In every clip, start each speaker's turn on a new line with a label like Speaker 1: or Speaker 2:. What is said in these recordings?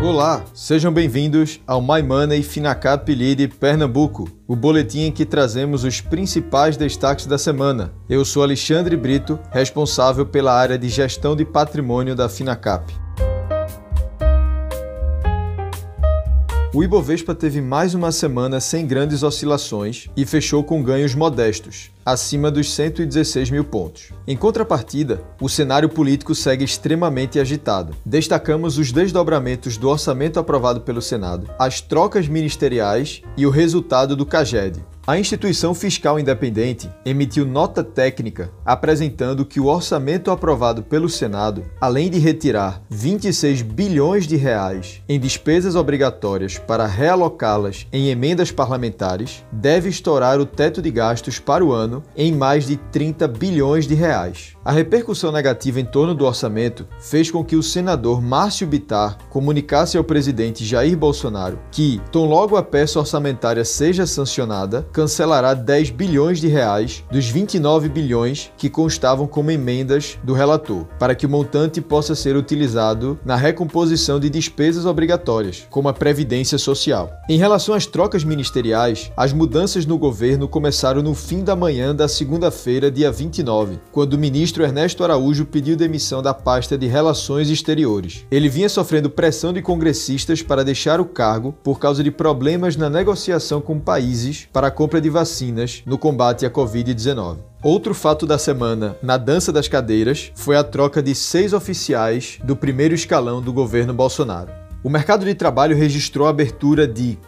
Speaker 1: Olá, sejam bem-vindos ao My Money Finacap Lead Pernambuco, o boletim em que trazemos os principais destaques da semana. Eu sou Alexandre Brito, responsável pela área de gestão de patrimônio da Finacap. O Ibovespa teve mais uma semana sem grandes oscilações e fechou com ganhos modestos, acima dos 116 mil pontos. Em contrapartida, o cenário político segue extremamente agitado. Destacamos os desdobramentos do orçamento aprovado pelo Senado, as trocas ministeriais e o resultado do CAGED, a instituição fiscal independente emitiu nota técnica apresentando que o orçamento aprovado pelo Senado, além de retirar 26 bilhões de reais em despesas obrigatórias para realocá-las em emendas parlamentares, deve estourar o teto de gastos para o ano em mais de 30 bilhões de reais. A repercussão negativa em torno do orçamento fez com que o senador Márcio Bitar comunicasse ao presidente Jair Bolsonaro que, tão logo a peça orçamentária seja sancionada, cancelará 10 bilhões de reais dos 29 bilhões que constavam como emendas do relator, para que o montante possa ser utilizado na recomposição de despesas obrigatórias, como a previdência social. Em relação às trocas ministeriais, as mudanças no governo começaram no fim da manhã da segunda-feira, dia 29, quando o ministro Ernesto Araújo pediu demissão da pasta de Relações Exteriores. Ele vinha sofrendo pressão de congressistas para deixar o cargo por causa de problemas na negociação com países para a compra de vacinas no combate à Covid-19. Outro fato da semana na dança das cadeiras foi a troca de seis oficiais do primeiro escalão do governo Bolsonaro. O mercado de trabalho registrou a abertura de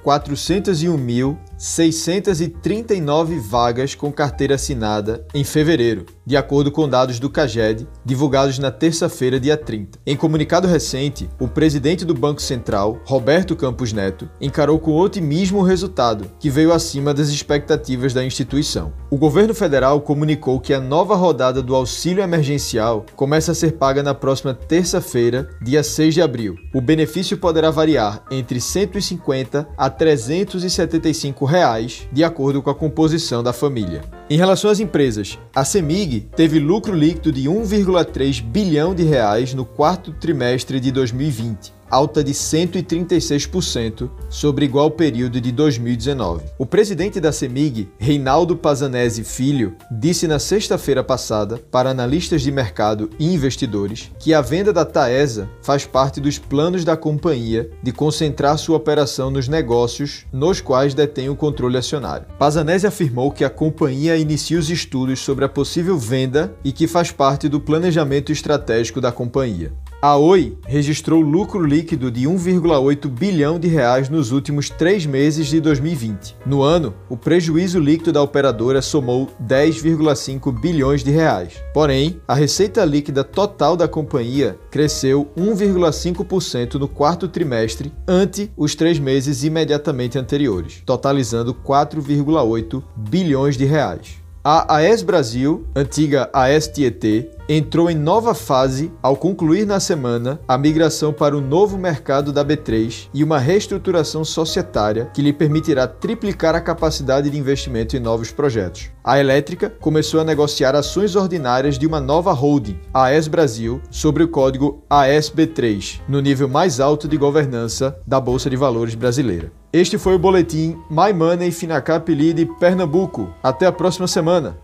Speaker 1: 401.639 vagas com carteira assinada em fevereiro, de acordo com dados do CAGED, divulgados na terça-feira, dia 30. Em comunicado recente, o presidente do Banco Central, Roberto Campos Neto, encarou com otimismo o resultado, que veio acima das expectativas da instituição. O governo federal comunicou que a nova rodada do auxílio emergencial começa a ser paga na próxima terça-feira, dia 6 de abril. O benefício poderá variar entre 150 a 375 reais, de acordo com a composição da família. Em relação às empresas, a Semig teve lucro líquido de 1,3 bilhão de reais no quarto trimestre de 2020, alta de 136% sobre igual período de 2019. O presidente da CEMIG, Reinaldo Pazanese Filho, disse na sexta-feira passada para analistas de mercado e investidores que a venda da Taesa faz parte dos planos da companhia de concentrar sua operação nos negócios nos quais detém o controle acionário. Pazanese afirmou que a companhia inicia os estudos sobre a possível venda e que faz parte do planejamento estratégico da companhia. A Oi registrou lucro líquido de 1,8 bilhão de reais nos últimos três meses de 2020. No ano, o prejuízo líquido da operadora somou 10,5 bilhões de reais. Porém, a receita líquida total da companhia cresceu 1,5% no quarto trimestre ante os três meses imediatamente anteriores, totalizando 4,8 bilhões de reais. A AES Brasil, antiga AES Tietê, entrou em nova fase ao concluir na semana a migração para o novo mercado da B3 e uma reestruturação societária que lhe permitirá triplicar a capacidade de investimento em novos projetos. A elétrica começou a negociar ações ordinárias de uma nova holding, AES Brasil, sobre o código ASB3, no nível mais alto de governança da Bolsa de Valores brasileira. Este foi o boletim My Money Finacap Lead Pernambuco. Até a próxima semana.